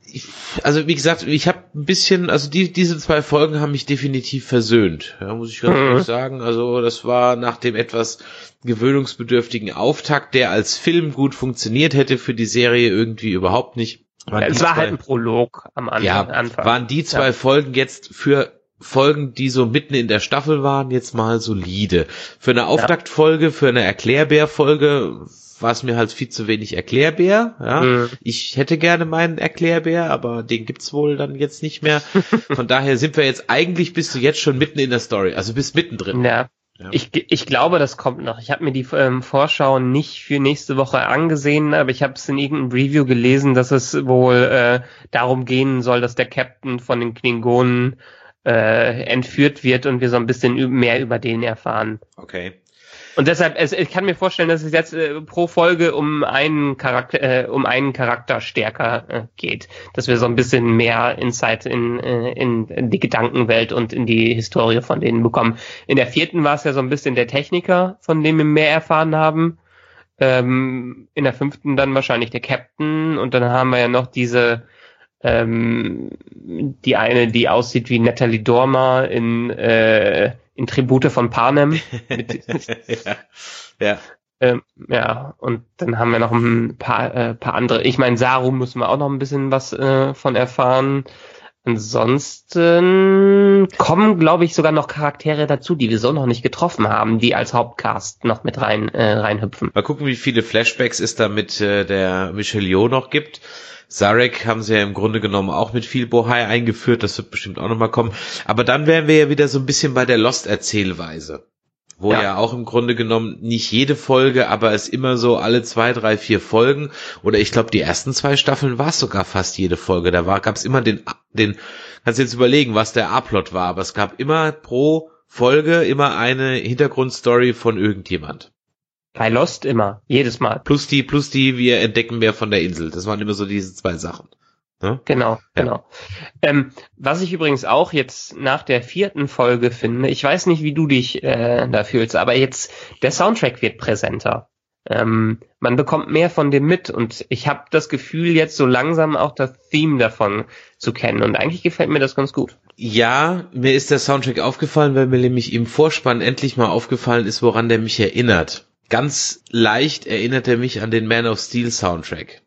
Ich, also wie gesagt, ich habe ein bisschen, also die, diese zwei Folgen haben mich definitiv versöhnt, ja, muss ich ganz Mhm. ehrlich sagen. Also das war nach dem etwas gewöhnungsbedürftigen Auftakt, der als Film gut funktioniert hätte für die Serie irgendwie überhaupt nicht. Waren es war zwei- halt ein Prolog am Anfang. ja, Anfang. waren die zwei Ja. Folgen jetzt für Folgen, die so mitten in der Staffel waren, jetzt mal solide. Für eine Auftaktfolge, für eine Erklärbär-Folge war es mir halt viel zu wenig Erklärbär. Ja. Mhm. Ich hätte gerne meinen Erklärbär, aber den gibt's wohl dann jetzt nicht mehr. Von daher sind wir jetzt eigentlich bist du jetzt schon mitten in der Story, also bist mittendrin. Ja. Ja. Ich, ich glaube, das kommt noch. Ich habe mir die ähm, Vorschau nicht für nächste Woche angesehen, aber ich habe es in irgendeinem Review gelesen, dass es wohl äh, darum gehen soll, dass der Captain von den Klingonen äh, entführt wird und wir so ein bisschen mehr über den erfahren. Okay. Und deshalb, es, ich kann mir vorstellen, dass es jetzt äh, pro Folge um einen Charakter, äh, um einen Charakter stärker äh, geht, dass wir so ein bisschen mehr Insight in, äh, in, die Gedankenwelt und in die Historie von denen bekommen. In der vierten war es ja so ein bisschen der Techniker, von dem wir mehr erfahren haben. Ähm, in der fünften dann wahrscheinlich der Captain und dann haben wir ja noch diese ähm, die eine, die aussieht wie Natalie Dormer in äh, in Tribute von Panem. ja. ja. Ähm, ja, und dann haben wir noch ein paar, äh, paar andere. Ich meine, Saru müssen wir auch noch ein bisschen was äh, von erfahren. Ansonsten kommen, glaube ich, sogar noch Charaktere dazu, die wir so noch nicht getroffen haben, die als Hauptcast noch mit rein äh, reinhüpfen. Mal gucken, wie viele Flashbacks es da mit äh, der Michelle Yeoh noch gibt. Zarek haben sie ja im Grunde genommen auch mit viel Bohai eingeführt, das wird bestimmt auch nochmal kommen. Aber dann wären wir ja wieder so ein bisschen bei der Lost-Erzählweise. Wo ja. ja. auch im Grunde genommen nicht jede Folge, aber es immer so alle zwei, drei, vier Folgen oder ich glaube die ersten zwei Staffeln war es sogar fast jede Folge. Da war gab es immer den den kannst du jetzt überlegen, was der A-Plot war, aber es gab immer pro Folge immer eine Hintergrundstory von irgendjemand. Bei Lost immer, jedes Mal. Plus die, plus die, wir entdecken mehr von der Insel. Das waren immer so diese zwei Sachen. Ne? Genau, ja. genau. Ähm, was ich übrigens auch jetzt nach der vierten Folge finde, ich weiß nicht, wie du dich äh, da fühlst, aber jetzt der Soundtrack wird präsenter. Ähm, man bekommt mehr von dem mit und ich habe das Gefühl, jetzt so langsam auch das Theme davon zu kennen und eigentlich gefällt mir das ganz gut. Ja, mir ist der Soundtrack aufgefallen, weil mir nämlich im Vorspann endlich mal aufgefallen ist, woran der mich erinnert ganz leicht erinnert er mich an den Man of Steel Soundtrack.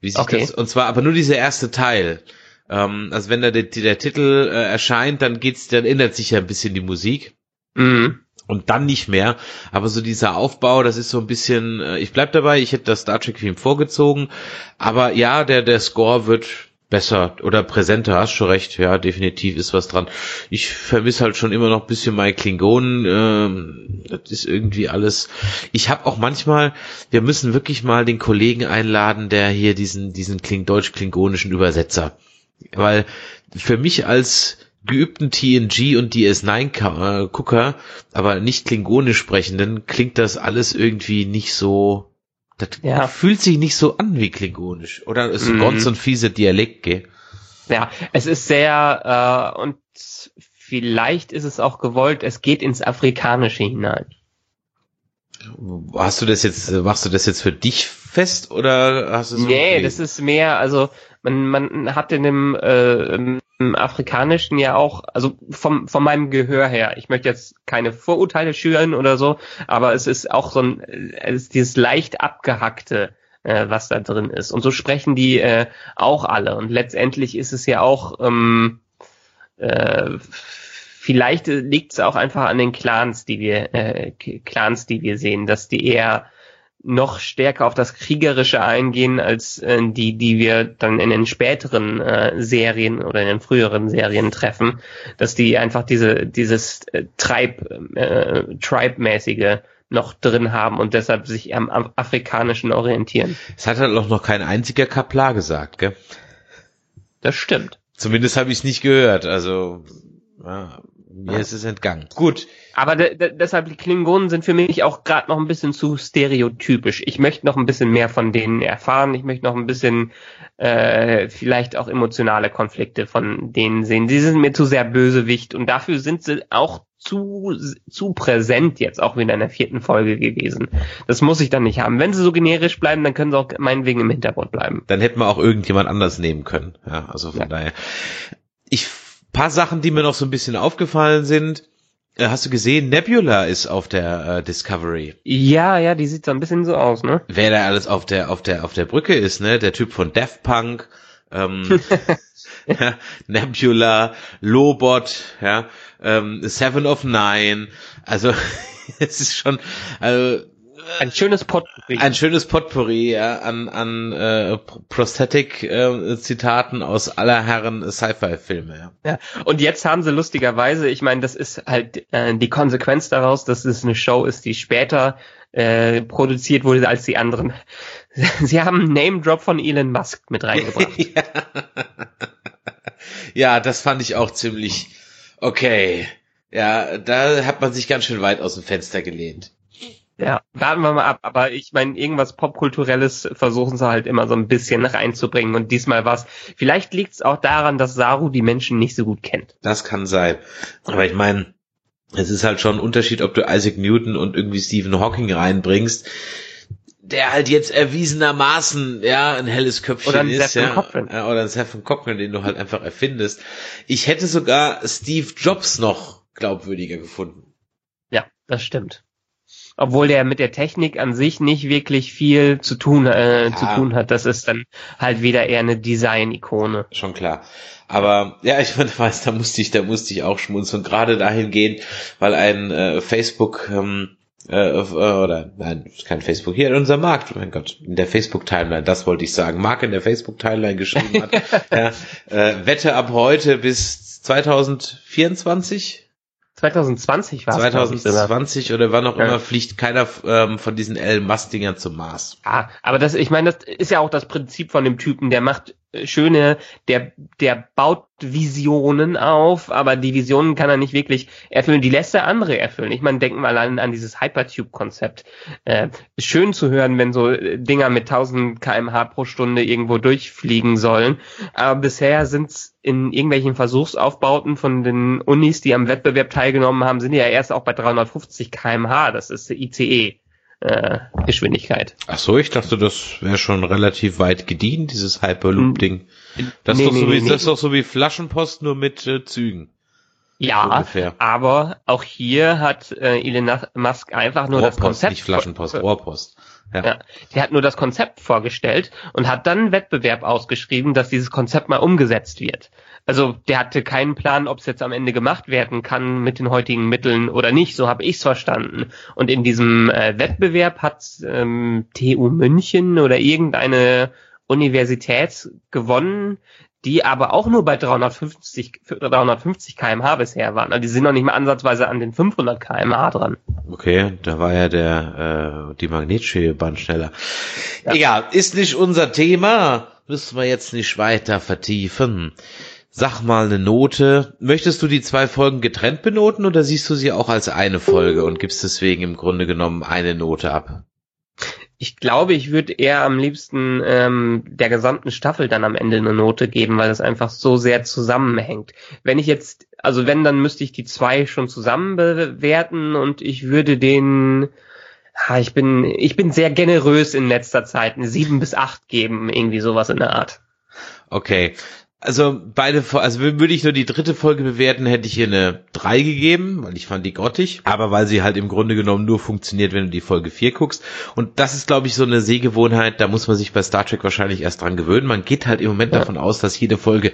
Wie sich okay. das, und zwar aber nur dieser erste Teil. Ähm, also wenn da der, der Titel äh, erscheint, dann geht's, dann ändert sich ja ein bisschen die Musik. Mhm. Und dann nicht mehr. Aber so dieser Aufbau, das ist so ein bisschen, äh, ich bleib dabei, ich hätte das Star Trek Film vorgezogen. Aber ja, der, der Score wird besser oder präsenter, hast schon recht, ja, definitiv ist was dran. Ich vermisse halt schon immer noch ein bisschen mein Klingonen, ähm, das ist irgendwie alles. Ich habe auch manchmal, wir müssen wirklich mal den Kollegen einladen, der hier diesen, diesen Kling deutsch-klingonischen Übersetzer, weil für mich als geübten TNG und DS9-Gucker, aber nicht klingonisch sprechenden, klingt das alles irgendwie nicht so das ja. fühlt sich nicht so an wie klingonisch. Oder ist mhm. ganz so ein fieser Dialekt, gell? Ja, es ist sehr, äh, und vielleicht ist es auch gewollt, es geht ins Afrikanische hinein. Hast du das jetzt, machst du das jetzt für dich fest oder hast du so Nee, das ist mehr, also man, man hat in dem äh, im Afrikanischen ja auch, also vom, von meinem Gehör her, ich möchte jetzt keine Vorurteile schüren oder so, aber es ist auch so ein, es ist dieses leicht abgehackte, äh, was da drin ist. Und so sprechen die äh, auch alle. Und letztendlich ist es ja auch, ähm, äh, vielleicht liegt es auch einfach an den Clans, die wir, äh, Clans, die wir sehen, dass die eher noch stärker auf das Kriegerische eingehen als äh, die, die wir dann in den späteren äh, Serien oder in den früheren Serien treffen, dass die einfach diese dieses äh, Treib äh, Tribe-mäßige noch drin haben und deshalb sich am, am afrikanischen orientieren. Es hat halt auch noch kein einziger Kaplar gesagt, gell? Das stimmt. Zumindest habe ich es nicht gehört. Also ja, mir ist es entgangen. Gut. Aber de de deshalb, die Klingonen sind für mich auch gerade noch ein bisschen zu stereotypisch. Ich möchte noch ein bisschen mehr von denen erfahren. Ich möchte noch ein bisschen äh, vielleicht auch emotionale Konflikte von denen sehen. Die sind mir zu sehr bösewicht und dafür sind sie auch zu, zu präsent jetzt auch wieder in der vierten Folge gewesen. Das muss ich dann nicht haben. Wenn sie so generisch bleiben, dann können sie auch meinetwegen im Hintergrund bleiben. Dann hätten wir auch irgendjemand anders nehmen können. Ja, also von ja. daher. Ich paar Sachen, die mir noch so ein bisschen aufgefallen sind. Äh, hast du gesehen, Nebula ist auf der äh, Discovery. Ja, ja, die sieht so ein bisschen so aus, ne? Wer da alles auf der auf der auf der Brücke ist, ne? Der Typ von Daft Punk, ähm, ja, Nebula, Lobot, ja, ähm, Seven of Nine. Also es ist schon, also ein schönes Potpourri. Ein schönes Potpourri ja, an, an äh, Prosthetic-Zitaten äh, aus aller Herren Sci-Fi-Filme. Ja. ja. Und jetzt haben sie lustigerweise, ich meine, das ist halt äh, die Konsequenz daraus, dass es eine Show ist, die später äh, produziert wurde als die anderen. Sie haben einen Name-Drop von Elon Musk mit reingebracht. ja. ja, das fand ich auch ziemlich Okay. Ja, da hat man sich ganz schön weit aus dem Fenster gelehnt. Ja, warten wir mal ab. Aber ich meine, irgendwas Popkulturelles versuchen sie halt immer so ein bisschen reinzubringen. Und diesmal was. Vielleicht liegt es auch daran, dass Saru die Menschen nicht so gut kennt. Das kann sein. Aber ich meine, es ist halt schon ein Unterschied, ob du Isaac Newton und irgendwie Stephen Hawking reinbringst der halt jetzt erwiesenermaßen ja ein helles Köpfchen oder ein ist, ja, Cochran. oder ein Seth Cochran, den du halt einfach erfindest. Ich hätte sogar Steve Jobs noch glaubwürdiger gefunden. Ja, das stimmt. Obwohl der mit der Technik an sich nicht wirklich viel zu tun, äh, Ja. zu tun hat. Das ist dann halt wieder eher eine Design-Ikone. Schon klar. Aber ja, ich meine, weiß, da musste ich, da musste ich auch schmunzeln, gerade dahingehend, weil ein äh, Facebook ähm, äh, äh, oder nein, ist kein Facebook hier in unserem Markt, mein Gott, in der Facebook Timeline, das wollte ich sagen, Mark in der Facebook Timeline geschrieben hat, ja, äh, Wette ab heute bis 2024 2020 war es. glaub ich, sogar. 2020 oder wann auch Ja. immer fliegt keiner ähm, von diesen Elon Musk Dingern zum Mars. Ja, aber das, ich meine, das ist ja auch das Prinzip von dem Typen, der macht schöne, der, der baut Visionen auf, aber die Visionen kann er nicht wirklich erfüllen, die lässt er andere erfüllen. Ich meine, denken wir allein an dieses Hypertube-Konzept. Äh, schön zu hören, wenn so äh, Dinger mit 1000 kmh pro Stunde irgendwo durchfliegen sollen, aber bisher sind's in irgendwelchen Versuchsaufbauten von den Unis, die am Wettbewerb teilgenommen haben, sind die ja erst auch bei 350 kmh, das ist ICE. Äh, Geschwindigkeit. Ach so, ich dachte, das wäre schon relativ weit gediehen, dieses Hyperloop-Ding. Das, Nee, ist doch so nee, wie, nee. das ist doch so wie Flaschenpost, nur mit äh, Zügen. Ja, Ungefähr. aber auch hier hat äh, Elon Musk einfach nur das Rohrpost, Konzept. nicht Flaschenpost, Rohrpost. Ja. Ja, der hat nur das Konzept vorgestellt und hat dann einen Wettbewerb ausgeschrieben, dass dieses Konzept mal umgesetzt wird. Also der hatte keinen Plan, ob es jetzt am Ende gemacht werden kann mit den heutigen Mitteln oder nicht. So habe ich es verstanden. Und in diesem äh, Wettbewerb hat ähm, TU München oder irgendeine Universität gewonnen, die aber auch nur bei 350, 350 kmh bisher waren. Also die sind noch nicht mal ansatzweise an den 500 kmh dran. Okay, da war ja der äh, die Magnetschwebebahn schneller. Ja. Egal, ist nicht unser Thema. Müssen wir jetzt nicht weiter vertiefen. Sag mal eine Note. Möchtest du die zwei Folgen getrennt benoten oder siehst du sie auch als eine Folge und gibst deswegen im Grunde genommen eine Note ab? Ich glaube, ich würde eher am liebsten ähm, der gesamten Staffel dann am Ende eine Note geben, weil das einfach so sehr zusammenhängt. Wenn ich jetzt, also wenn, dann müsste ich die zwei schon zusammen bewerten und ich würde den, ah, ich bin, ich bin sehr generös in letzter Zeit, eine sieben bis acht geben, irgendwie sowas in der Art. Okay. Also beide, also würde ich nur die dritte Folge bewerten, hätte ich hier eine 3 gegeben, weil ich fand die grottig, aber weil sie halt im Grunde genommen nur funktioniert, wenn du die Folge 4 guckst. Und das ist, glaube ich, so eine Sehgewohnheit, da muss man sich bei Star Trek wahrscheinlich erst dran gewöhnen. Man geht halt im Moment Ja. davon aus, dass jede Folge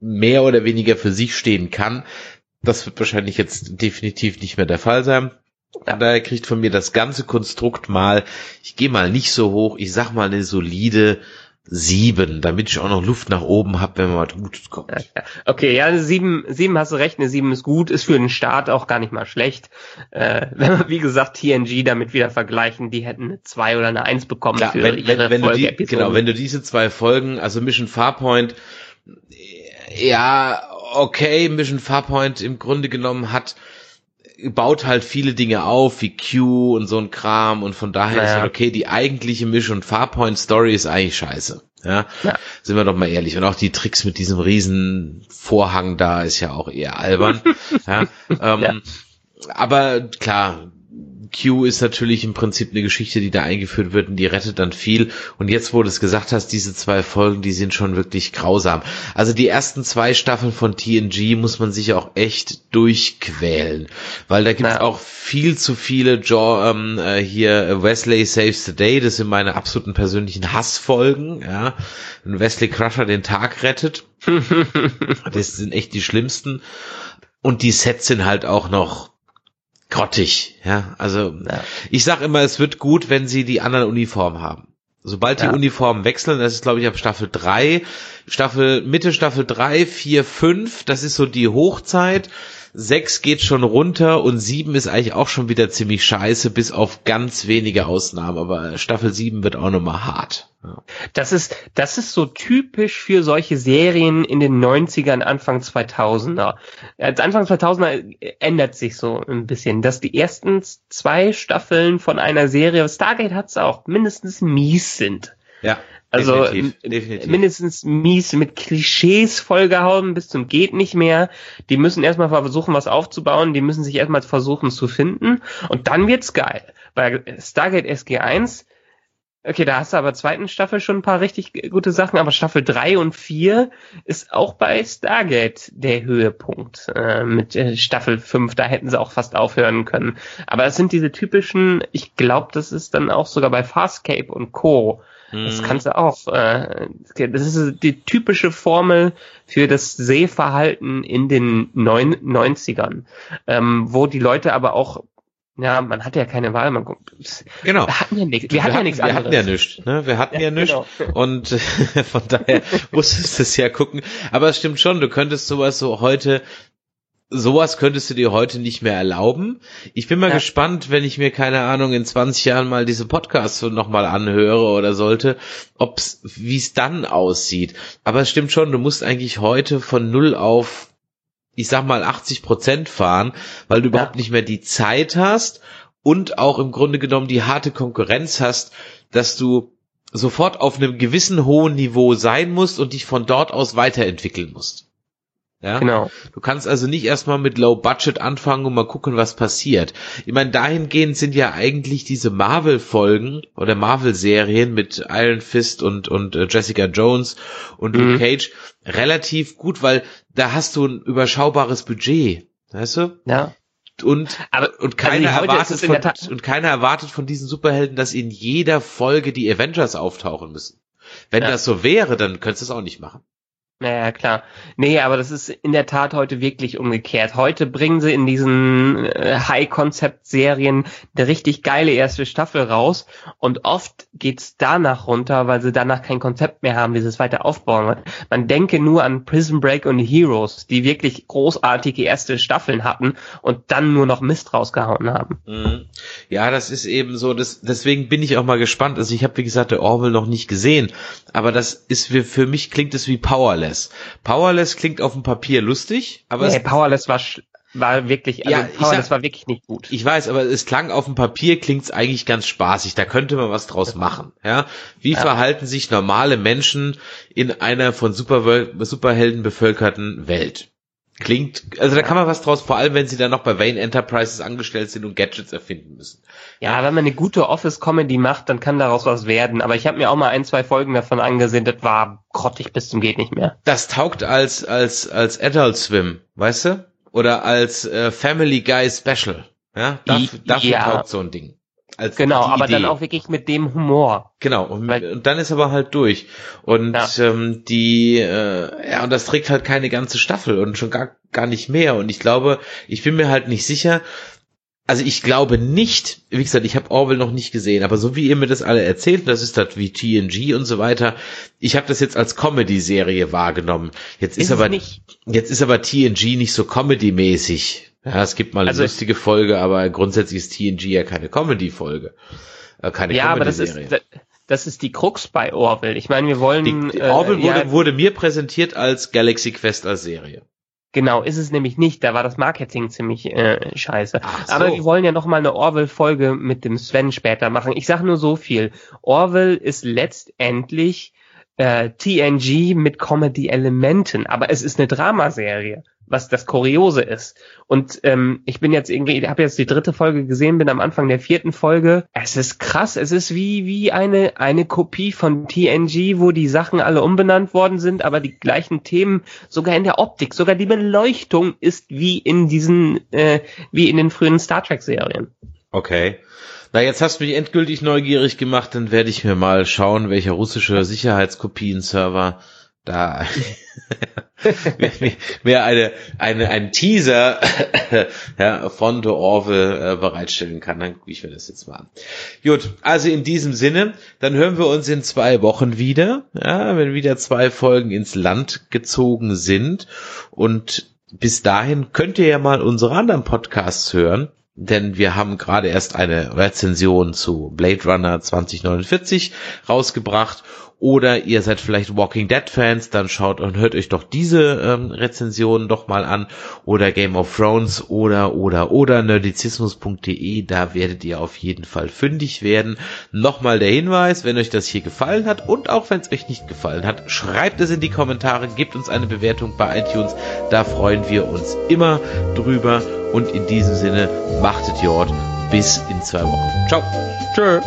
mehr oder weniger für sich stehen kann. Das wird wahrscheinlich jetzt definitiv nicht mehr der Fall sein. Daher kriegt von mir das ganze Konstrukt mal, ich gehe mal nicht so hoch, ich sag mal eine solide sieben, damit ich auch noch Luft nach oben habe, wenn mal was Gutes kommt. Ja, ja. Okay, ja, sieben, sieben hast du recht, eine sieben ist gut, ist für den Start auch gar nicht mal schlecht. Äh, wenn wir, wie gesagt, TNG damit wieder vergleichen, die hätten eine zwei oder eine eins bekommen Klar, für wenn, wenn, ihre wenn du die, Folgeepisoden. genau, wenn du diese zwei Folgen, also Mission Farpoint, ja, okay, Mission Farpoint im Grunde genommen hat, baut halt viele Dinge auf, wie Q und so ein Kram und von daher ist Naja. halt okay, die eigentliche Mission Farpoint Story ist eigentlich scheiße. Ja, Ja. sind wir doch mal ehrlich. Und auch die Tricks mit diesem riesen Vorhang da ist ja auch eher albern. ja, ähm, Ja. Aber klar, Q ist natürlich im Prinzip eine Geschichte, die da eingeführt wird und die rettet dann viel. Und jetzt, wo du es gesagt hast, diese zwei Folgen, die sind schon wirklich grausam. Also die ersten zwei Staffeln von TNG muss man sich auch echt durchquälen, weil da gibt es auch viel zu viele jo ähm, äh, hier äh, Wesley Saves the Day, das sind meine absoluten persönlichen Hassfolgen, ja. Wenn Wesley Crusher den Tag rettet, das sind echt die schlimmsten. Und die Sets sind halt auch noch grottig, ja. Also Ja. ich sag immer, es wird gut, wenn sie die anderen Uniformen haben. Sobald die Ja. Uniformen wechseln, das ist glaube ich ab Staffel 3, Staffel, Mitte Staffel 3, 4, 5, das ist so die Hochzeit. Sechs geht schon runter und sieben ist eigentlich auch schon wieder ziemlich scheiße, bis auf ganz wenige Ausnahmen. Aber Staffel sieben wird auch nochmal hart. Ja. Das ist, das ist so typisch für solche Serien in den 90ern, Anfang 2000er. Als Anfang 2000er ändert sich so ein bisschen, dass die ersten zwei Staffeln von einer Serie, Stargate hat's auch, mindestens mies sind. Ja. Also definitiv, definitiv. mindestens mies mit Klischees vollgehauen bis zum geht nicht mehr. Die müssen erstmal versuchen, was aufzubauen. Die müssen sich erstmal versuchen zu finden. Und dann wird's geil. Bei Stargate SG1, okay, da hast du aber zweiten Staffel schon ein paar richtig gute Sachen, aber Staffel 3 und 4 ist auch bei Stargate der Höhepunkt. Äh, mit äh, Staffel 5, da hätten sie auch fast aufhören können. Aber es sind diese typischen, ich glaube, das ist dann auch sogar bei Farscape und Co das mhm. kannst du auch. Äh, das ist die typische Formel für das Sehverhalten in den neun, 90ern, ähm, wo die Leute aber auch ja, man hat ja keine Wahl. Man, genau. Wir hatten ja nichts. Wir, hatten ja nichts anderes. Wir hatten ja nichts. Ne? Wir hatten ja, ja nichts. Genau. Und von daher musstest du es ja gucken. Aber es stimmt schon. Du könntest sowas so heute sowas könntest du dir heute nicht mehr erlauben. Ich bin mal ja. gespannt, wenn ich mir, keine Ahnung, in 20 Jahren mal diese Podcasts nochmal anhöre oder sollte, ob's, wie es dann aussieht. Aber es stimmt schon, du musst eigentlich heute von null auf, ich sag mal, 80 Prozent fahren, weil du ja. überhaupt nicht mehr die Zeit hast und auch im Grunde genommen die harte Konkurrenz hast, dass du sofort auf einem gewissen hohen Niveau sein musst und dich von dort aus weiterentwickeln musst. Ja? Genau. Du kannst also nicht erstmal mit Low Budget anfangen und mal gucken, was passiert. Ich meine, dahingehend sind ja eigentlich diese Marvel-Folgen oder Marvel-Serien mit Iron Fist und, und äh, Jessica Jones und Luke mhm. Cage relativ gut, weil da hast du ein überschaubares Budget. Weißt du? Ja. Und, Aber, und keiner also erwartet von, und keiner erwartet von diesen Superhelden, dass in jeder Folge die Avengers auftauchen müssen. Wenn ja. das so wäre, dann könntest du es auch nicht machen. Naja, klar. Nee, aber das ist in der Tat heute wirklich umgekehrt. Heute bringen sie in diesen äh, High-Concept-Serien eine richtig geile erste Staffel raus und oft geht's danach runter, weil sie danach kein Konzept mehr haben, wie sie es weiter aufbauen. Man denke nur an Prison Break und Heroes, die wirklich großartige erste Staffeln hatten und dann nur noch Mist rausgehauen haben. Mhm. Ja, das ist eben so, das, deswegen bin ich auch mal gespannt. Also ich habe, wie gesagt, der Orwell noch nicht gesehen, aber das ist, für mich klingt es wie Powerless. Powerless. Powerless klingt auf dem Papier lustig, aber nee, Powerless war war wirklich, also ja, Powerless sag, war wirklich nicht gut. Ich weiß, aber es klang auf dem Papier klingt's eigentlich ganz spaßig. Da könnte man was draus machen. Ja, wie ja. verhalten sich normale Menschen in einer von Super Superhelden bevölkerten Welt? Klingt, also da kann man was draus, vor allem wenn sie dann noch bei Wayne Enterprises angestellt sind und Gadgets erfinden müssen. Ja, wenn man eine gute Office-Comedy macht, dann kann daraus was werden. Aber ich habe mir auch mal ein, zwei Folgen davon angesehen, das war grottig bis zum geht nicht mehr. Das taugt als als als Adult Swim, weißt du? Oder als äh, Family Guy Special. Ja, dafür, dafür ja. taugt so ein Ding. Als genau, aber Idee. dann auch wirklich mit dem Humor. Genau, und, und dann ist aber halt durch. Und ja. ähm, die, äh, ja, und das trägt halt keine ganze Staffel und schon gar, gar nicht mehr. Und ich glaube, ich bin mir halt nicht sicher, also ich glaube nicht, wie gesagt, ich habe Orwell noch nicht gesehen, aber so wie ihr mir das alle erzählt, das ist halt wie TNG und so weiter. Ich habe das jetzt als Comedy-Serie wahrgenommen. Jetzt ist, ist aber jetzt ist aber TNG nicht so Comedy-mäßig. Ja, es gibt mal eine also lustige Folge, aber grundsätzlich ist TNG ja keine Comedy-Folge. Äh, keine ja, aber das ist, das ist die Krux bei Orwell. Ich meine, wir wollen. Die, die Orwell äh, wurde, ja, wurde mir präsentiert als Galaxy Quest als Serie. Genau, ist es nämlich nicht. Da war das Marketing ziemlich äh, scheiße. So. Aber wir wollen ja noch mal eine Orwell-Folge mit dem Sven später machen. Ich sage nur so viel. Orwell ist letztendlich äh, TNG mit Comedy-Elementen, aber es ist eine Dramaserie was das Kuriose ist. Und ähm, ich bin jetzt irgendwie, ich habe jetzt die dritte Folge gesehen, bin am Anfang der vierten Folge. Es ist krass, es ist wie wie eine eine Kopie von TNG, wo die Sachen alle umbenannt worden sind, aber die gleichen Themen, sogar in der Optik, sogar die Beleuchtung ist wie in diesen äh, wie in den frühen Star Trek Serien. Okay. Na, jetzt hast du mich endgültig neugierig gemacht, dann werde ich mir mal schauen, welcher russische Sicherheitskopien-Server da mehr eine, eine, ein Teaser ja, von The Orville äh, bereitstellen kann, dann gucke ich mir das jetzt mal an. Gut, also in diesem Sinne, dann hören wir uns in zwei Wochen wieder, ja, wenn wieder zwei Folgen ins Land gezogen sind. Und bis dahin könnt ihr ja mal unsere anderen Podcasts hören, denn wir haben gerade erst eine Rezension zu Blade Runner 2049 rausgebracht oder ihr seid vielleicht Walking Dead Fans, dann schaut und hört euch doch diese ähm, Rezensionen doch mal an oder Game of Thrones oder oder oder nerdizismus.de, da werdet ihr auf jeden Fall fündig werden. Nochmal der Hinweis, wenn euch das hier gefallen hat und auch wenn es euch nicht gefallen hat, schreibt es in die Kommentare, gebt uns eine Bewertung bei iTunes, da freuen wir uns immer drüber und in diesem Sinne machtet Jord bis in zwei Wochen. Ciao. Tschö.